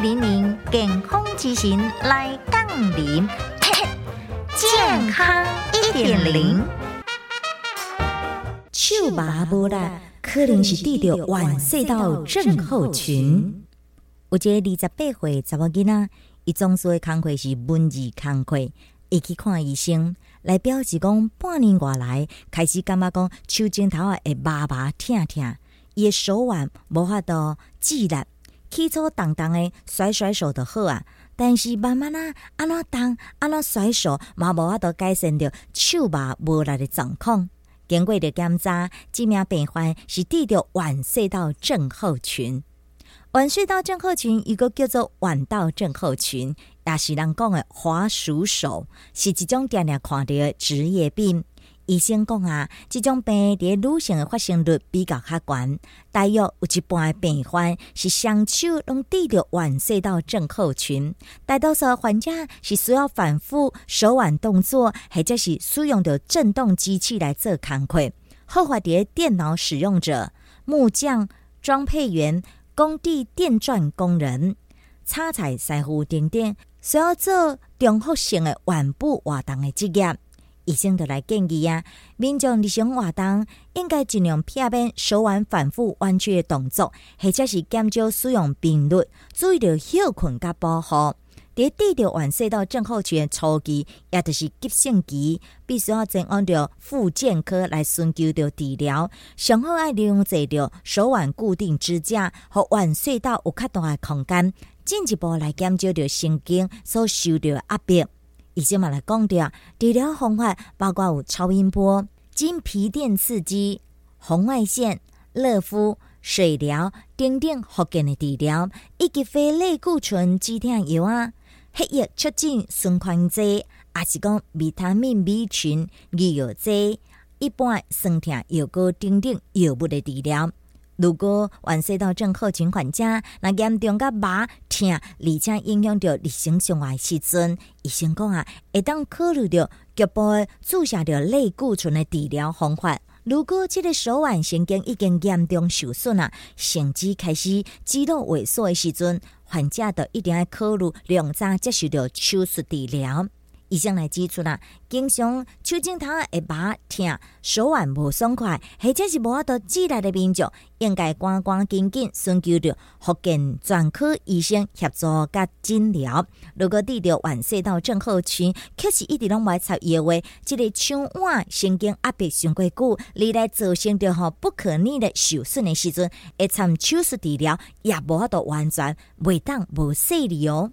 零零健康之行来杠铃，健康一点零。手麻无力，可能是得着晚睡到症候群。有一个二十八岁查某囡仔，伊总说的工课是文字工课，会去看医生，来表示讲半年外来开始感觉讲手指头会麻麻疼疼，伊的手腕无法度自然。起初动动的甩甩手就好啊，但是慢慢啊，安怎动安怎甩手，嘛无法度改善着手麻无力的状况。经过的检查，这名病患是得着晚睡到症候群。晚睡到症候群，一个叫做晚到症候群，也是人讲的滑鼠手，是一种常常看到的职业病。医生讲啊，这种病伫女性的发生率比较较悬，大约有一半的病患是双手拢得着晚睡到症候群。大多数患者是需要反复手腕动作，或者是使用着振动机器来做工课。后发伫电脑使用者、木匠、装配员、工地电钻工人、插彩师傅等等，需要做重复性的腕部活动的职业。医生就来建议啊，民众日常活动应该尽量避免手腕反复弯曲的动作，或者是减少使用频率，注意着休困甲保护。伫得着晚睡到症候群初期，也就是急性期，必须要前往着复健科来寻求着治疗。上好爱利用这着手腕固定支架和晚睡到有较大的空间，进一步来减少着神经所受着压迫。以前嘛来讲着治疗方法包括有超音波、经皮电刺激、红外线、热敷、水疗等等福建的治疗，以及非类固醇止痛药啊、血液促进循环剂，也是讲维他命 B 群、鱼油剂、一般酸痛药膏等等药物的治疗。如果晚睡到症候群患者，那严重甲麻疼，而且影响到日常生活时阵，医生讲啊，会当考虑着局部注射着类固醇的治疗方法。如果这个手腕神经已经严重受损啊，甚至开始肌肉萎缩的时阵，患者都一定要考虑两早接受着手术治疗。医生来指出啦，经常手指头会麻疼、手腕无爽快，或者是无法度自力的民众，应该赶赶紧紧寻求着福建专科医生协助甲诊疗。如果得着晚睡到症候群，确实一直拢未插药话，即个手腕神经压迫上过久，你来造成着吼不可逆的受损的时阵，会参手术治疗也无法度完全袂当无细哩哦。